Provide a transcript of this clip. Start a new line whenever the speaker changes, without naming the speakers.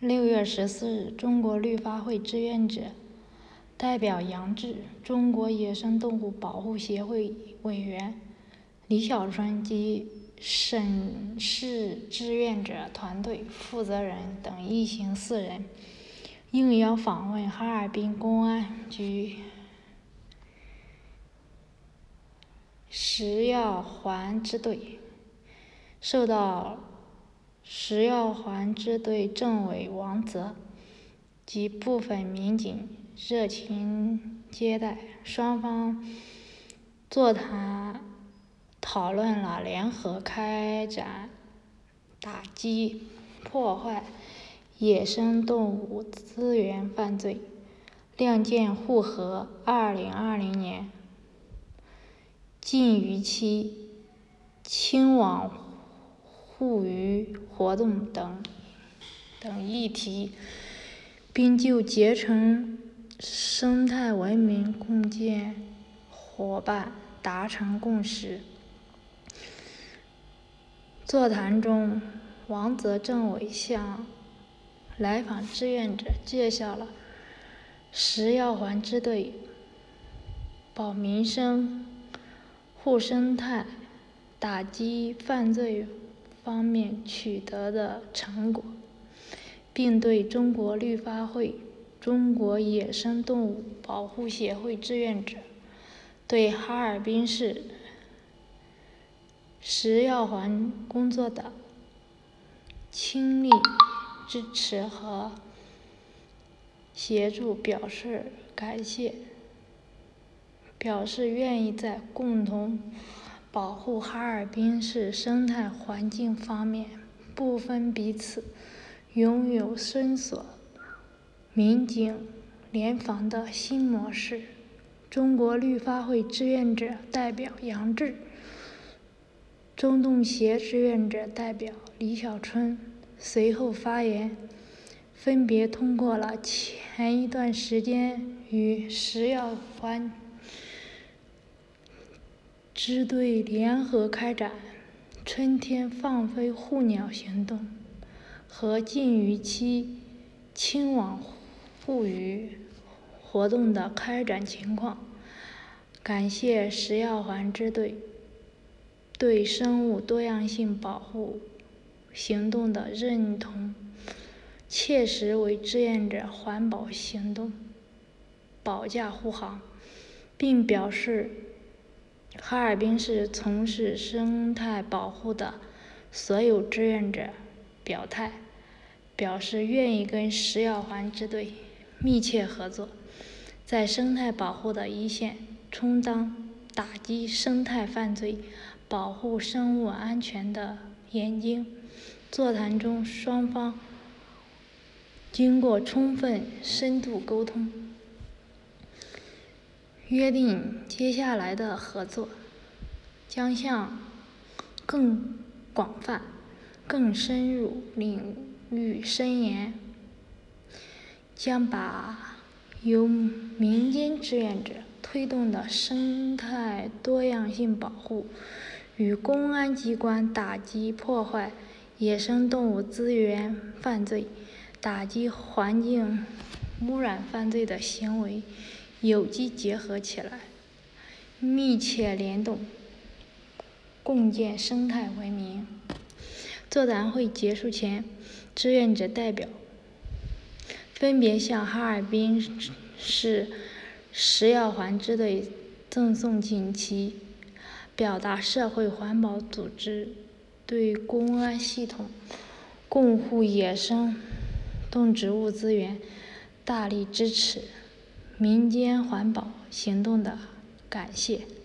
六月十四日，中国绿发会志愿者代表杨志、中国野生动物保护协会委员李小春及省市志愿者团队负责人等一行四人应邀访问哈尔滨公安局食药环支队，受到。食药环支队政委王泽及部分民警热情接待，双方座谈讨论了联合开展打击破坏野生动物资源犯罪、亮剑护河二零二零年禁渔期清网。护渔活动等等议题，并就结成生态文明共建伙伴达成共识。座谈中，王泽政委向来访志愿者介绍了食药环支队保民生、护生态、打击犯罪。方面取得的成果，并对中国绿发会、中国野生动物保护协会志愿者对哈尔滨市食药环工作的倾力支持和协助表示感谢，表示愿意在共同。保护哈尔滨市生态环境方面不分彼此，拥有深锁民警联防的新模式。中国绿发会志愿者代表杨志，中动协志愿者代表李小春随后发言，分别通过了前一段时间与食药环。支队联合开展“春天放飞护鸟”行动和禁渔期清网护渔活动的开展情况，感谢食药环支队对生物多样性保护行动的认同，切实为志愿者环保行动保驾护航，并表示。哈尔滨市从事生态保护的所有志愿者表态，表示愿意跟食药环支队密切合作，在生态保护的一线充当打击生态犯罪、保护生物安全的眼睛。座谈中，双方经过充分深度沟通。约定接下来的合作将向更广泛、更深入领域伸延，将把由民间志愿者推动的生态多样性保护与公安机关打击破坏野生动物资源犯罪、打击环境污染犯罪的行为。有机结合起来，密切联动，共建生态文明。座谈会结束前，志愿者代表分别向哈尔滨市食药环支队赠送锦旗，表达社会环保组织对公安系统共护野生动植物资源大力支持。民间环保行动的感谢。